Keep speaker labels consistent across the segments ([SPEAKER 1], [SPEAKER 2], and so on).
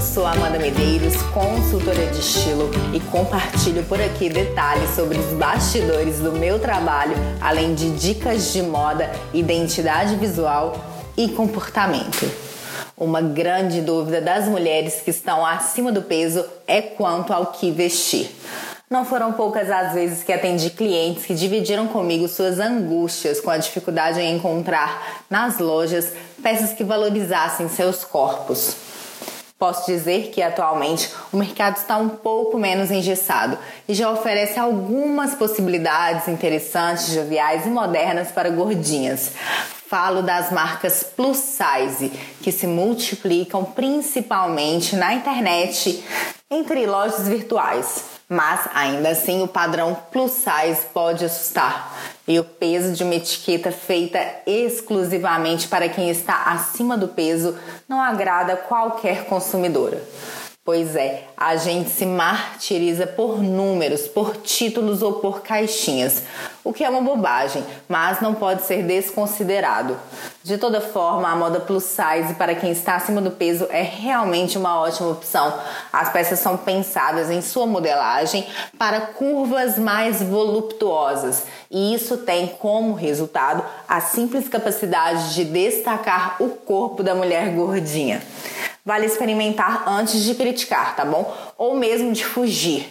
[SPEAKER 1] sou Amanda Medeiros, consultora de estilo e compartilho por aqui detalhes sobre os bastidores do meu trabalho, além de dicas de moda, identidade visual e comportamento. Uma grande dúvida das mulheres que estão acima do peso é quanto ao que vestir. Não foram poucas as vezes que atendi clientes que dividiram comigo suas angústias com a dificuldade em encontrar nas lojas peças que valorizassem seus corpos. Posso dizer que atualmente o mercado está um pouco menos engessado e já oferece algumas possibilidades interessantes, joviais e modernas para gordinhas. Falo das marcas plus size, que se multiplicam principalmente na internet entre lojas virtuais. Mas ainda assim o padrão plus size pode assustar. E o peso de uma etiqueta feita exclusivamente para quem está acima do peso não agrada qualquer consumidora. Pois é, a gente se martiriza por números, por títulos ou por caixinhas, o que é uma bobagem, mas não pode ser desconsiderado. De toda forma, a moda plus size para quem está acima do peso é realmente uma ótima opção. As peças são pensadas em sua modelagem para curvas mais voluptuosas, e isso tem como resultado a simples capacidade de destacar o corpo da mulher gordinha. Vale experimentar antes de criticar, tá bom? Ou mesmo de fugir.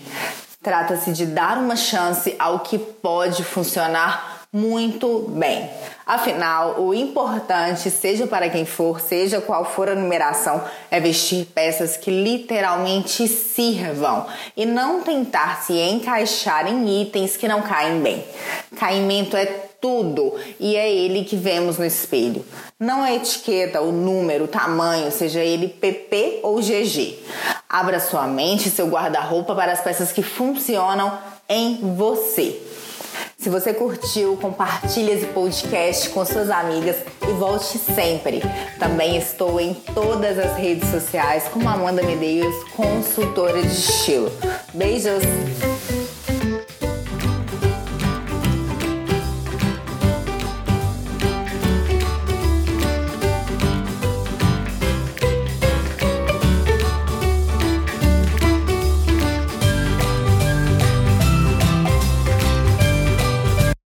[SPEAKER 1] Trata-se de dar uma chance ao que pode funcionar muito bem. Afinal, o importante, seja para quem for, seja qual for a numeração, é vestir peças que literalmente sirvam e não tentar se encaixar em itens que não caem bem. Caimento é tudo e é ele que vemos no espelho. Não a etiqueta, o número, o tamanho, seja ele PP ou GG. Abra sua mente e seu guarda-roupa para as peças que funcionam em você. Se você curtiu, compartilhe esse podcast com suas amigas e volte sempre. Também estou em todas as redes sociais como Amanda Medeiros, consultora de estilo. Beijos!